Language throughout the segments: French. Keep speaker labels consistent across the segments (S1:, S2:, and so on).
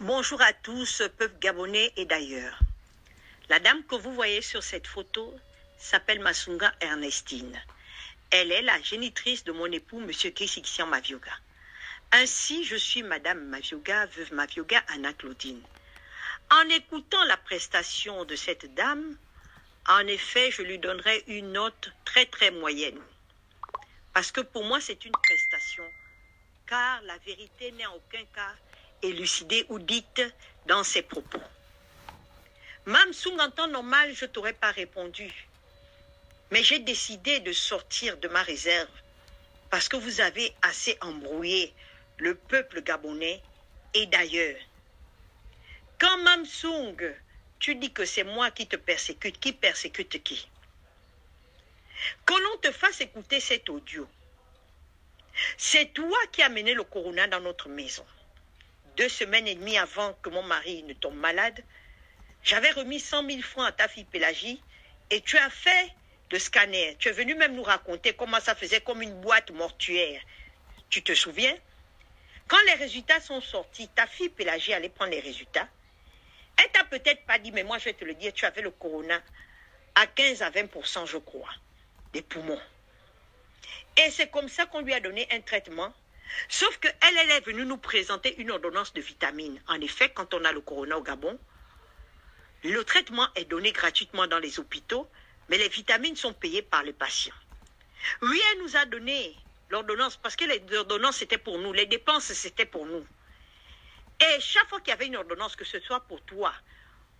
S1: Bonjour à tous, peuple gabonais et d'ailleurs. La dame que vous voyez sur cette photo s'appelle Masunga Ernestine. Elle est la génitrice de mon époux, M. Kesixian Mavioga. Ainsi, je suis Madame Mavioga, veuve Mavioga, Anna Claudine. En écoutant la prestation de cette dame, en effet, je lui donnerai une note très très moyenne. Parce que pour moi, c'est une prestation. Car la vérité n'est en aucun cas élucidée ou dite dans ses propos. Sous en temps normal, je t'aurais pas répondu. Mais j'ai décidé de sortir de ma réserve parce que vous avez assez embrouillé le peuple gabonais et d'ailleurs. Quand Mamsung, tu dis que c'est moi qui te persécute, qui persécute qui? Que l'on te fasse écouter cet audio. C'est toi qui as mené le corona dans notre maison. Deux semaines et demie avant que mon mari ne tombe malade, j'avais remis 100 000 francs à ta fille Pélagie et tu as fait le scanner. Tu es venu même nous raconter comment ça faisait comme une boîte mortuaire. Tu te souviens? Quand les résultats sont sortis, ta fille Pélagie allait prendre les résultats. Elle t'a peut-être pas dit, mais moi je vais te le dire, tu avais le corona à 15 à 20% je crois, des poumons. Et c'est comme ça qu'on lui a donné un traitement. Sauf qu'elle, elle est venue nous présenter une ordonnance de vitamines. En effet, quand on a le corona au Gabon, le traitement est donné gratuitement dans les hôpitaux, mais les vitamines sont payées par les patients. Oui, elle nous a donné l'ordonnance parce que les ordonnances c'était pour nous, les dépenses c'était pour nous. Et chaque fois qu'il y avait une ordonnance, que ce soit pour toi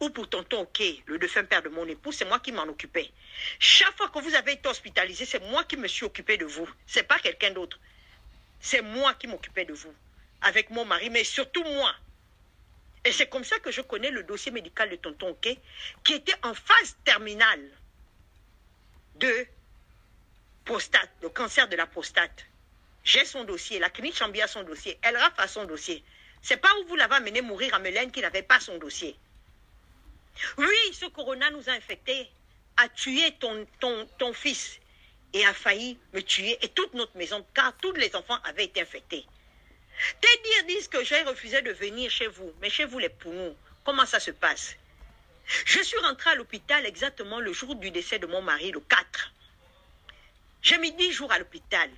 S1: ou pour tonton Ok, le défunt père de mon époux, c'est moi qui m'en occupais. Chaque fois que vous avez été hospitalisé, c'est moi qui me suis occupé de vous. C'est pas quelqu'un d'autre. C'est moi qui m'occupais de vous. Avec mon mari, mais surtout moi. Et c'est comme ça que je connais le dossier médical de tonton Ok, qui était en phase terminale de prostate, le cancer de la prostate. J'ai son dossier, la clinique Chambia a son dossier, elle a son dossier. C'est pas où vous l'avez amené mourir à Mélène qui n'avait pas son dossier. Oui, ce corona nous a infectés, a tué ton, ton, ton fils et a failli me tuer et toute notre maison, car tous les enfants avaient été infectés. Tes dires disent que j'ai refusé de venir chez vous, mais chez vous les poumons, comment ça se passe? Je suis rentrée à l'hôpital exactement le jour du décès de mon mari, le 4. J'ai mis 10 jours à l'hôpital,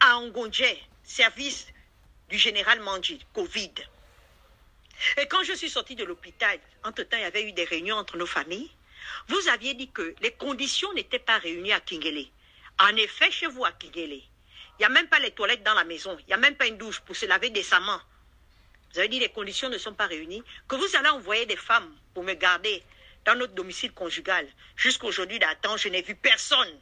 S1: à Angondje, service du général Manji, Covid. Et quand je suis sortie de l'hôpital, entre-temps, il y avait eu des réunions entre nos familles. Vous aviez dit que les conditions n'étaient pas réunies à Kingele. En effet, chez vous à Kingele, il n'y a même pas les toilettes dans la maison. Il n'y a même pas une douche pour se laver décemment. Vous avez dit que les conditions ne sont pas réunies. Que vous allez envoyer des femmes pour me garder dans notre domicile conjugal. Jusqu'aujourd'hui, d'attente, je n'ai vu personne.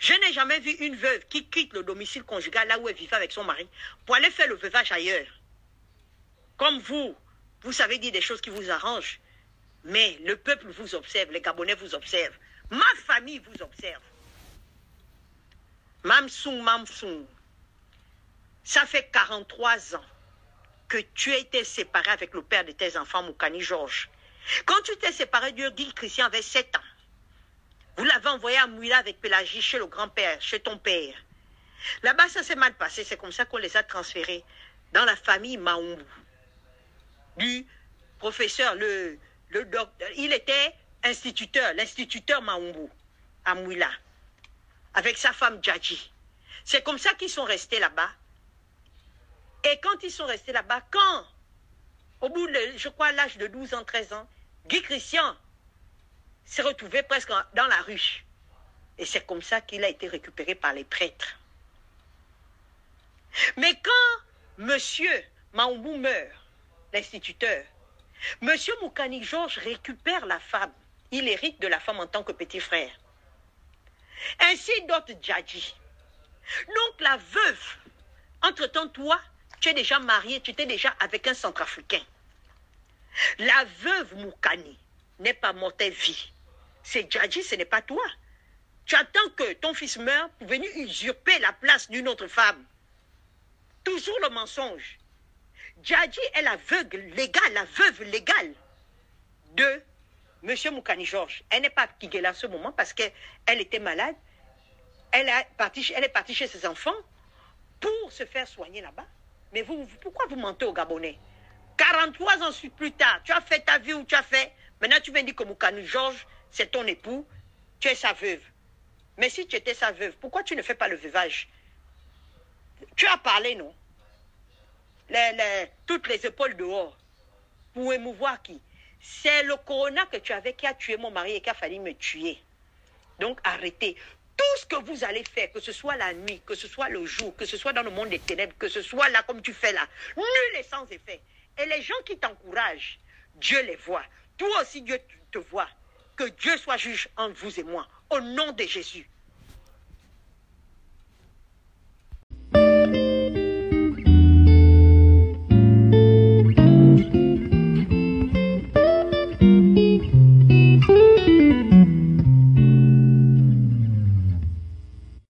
S1: Je n'ai jamais vu une veuve qui quitte le domicile conjugal là où elle vivait avec son mari pour aller faire le veuvage ailleurs. Comme vous, vous savez dire des choses qui vous arrangent, mais le peuple vous observe, les Gabonais vous observent, ma famille vous observe. Mamsung, Mamsung, ça fait 43 ans que tu as été séparé avec le père de tes enfants, Moukani Georges. Quand tu t'es séparé Dieu dit Christian avait 7 ans. Vous l'avez envoyé à Mouila avec Pélagie chez le grand-père, chez ton père. Là-bas, ça s'est mal passé. C'est comme ça qu'on les a transférés dans la famille Maoumou. Du professeur, le, Il était instituteur, l'instituteur Maoumou à Mouila. Avec sa femme Djadji. C'est comme ça qu'ils sont restés là-bas. Et quand ils sont restés là-bas, quand, au bout de, je crois, l'âge de 12 ans, 13 ans, Guy Christian s'est retrouvé presque dans la rue. Et c'est comme ça qu'il a été récupéré par les prêtres. Mais quand Monsieur Maoumou meurt, l'instituteur, Monsieur Moukani Georges récupère la femme. Il hérite de la femme en tant que petit frère. Ainsi d'autres Djadji. Donc la veuve, entre-temps, toi, tu es déjà marié, tu étais déjà avec un centrafricain. La veuve Moukani n'est pas morte vie. C'est Djadji, ce n'est pas toi. Tu attends que ton fils meure pour venir usurper la place d'une autre femme. Toujours le mensonge. Djadji est la veuve légale, la légale de M. Moukani Georges. Elle n'est pas à à ce moment parce qu'elle était malade. Elle, est partie chez ses enfants pour se faire soigner là-bas. Mais pourquoi vous mentez aux Gabonais? 43 ans plus tard, tu as fait ta vie où tu as fait. Maintenant, tu viens dire que Moukanu Georges, c'est ton époux, tu es sa veuve. Mais si tu étais sa veuve, pourquoi tu ne fais pas le veuvage? Tu as parlé, non? Les, Toutes les épaules dehors. Pour émouvoir qui? C'est le corona que tu avais qui a tué mon mari et qui a fallu me tuer. Donc arrêtez. Tout ce que vous allez faire, que ce soit la nuit, que ce soit le jour, que ce soit dans le monde des ténèbres, que ce soit là comme tu fais là, nul est sans effet. Et les gens qui t'encouragent, Dieu les voit. Toi aussi, Dieu te voit. Que Dieu soit juge entre vous et moi. Au nom de Jésus.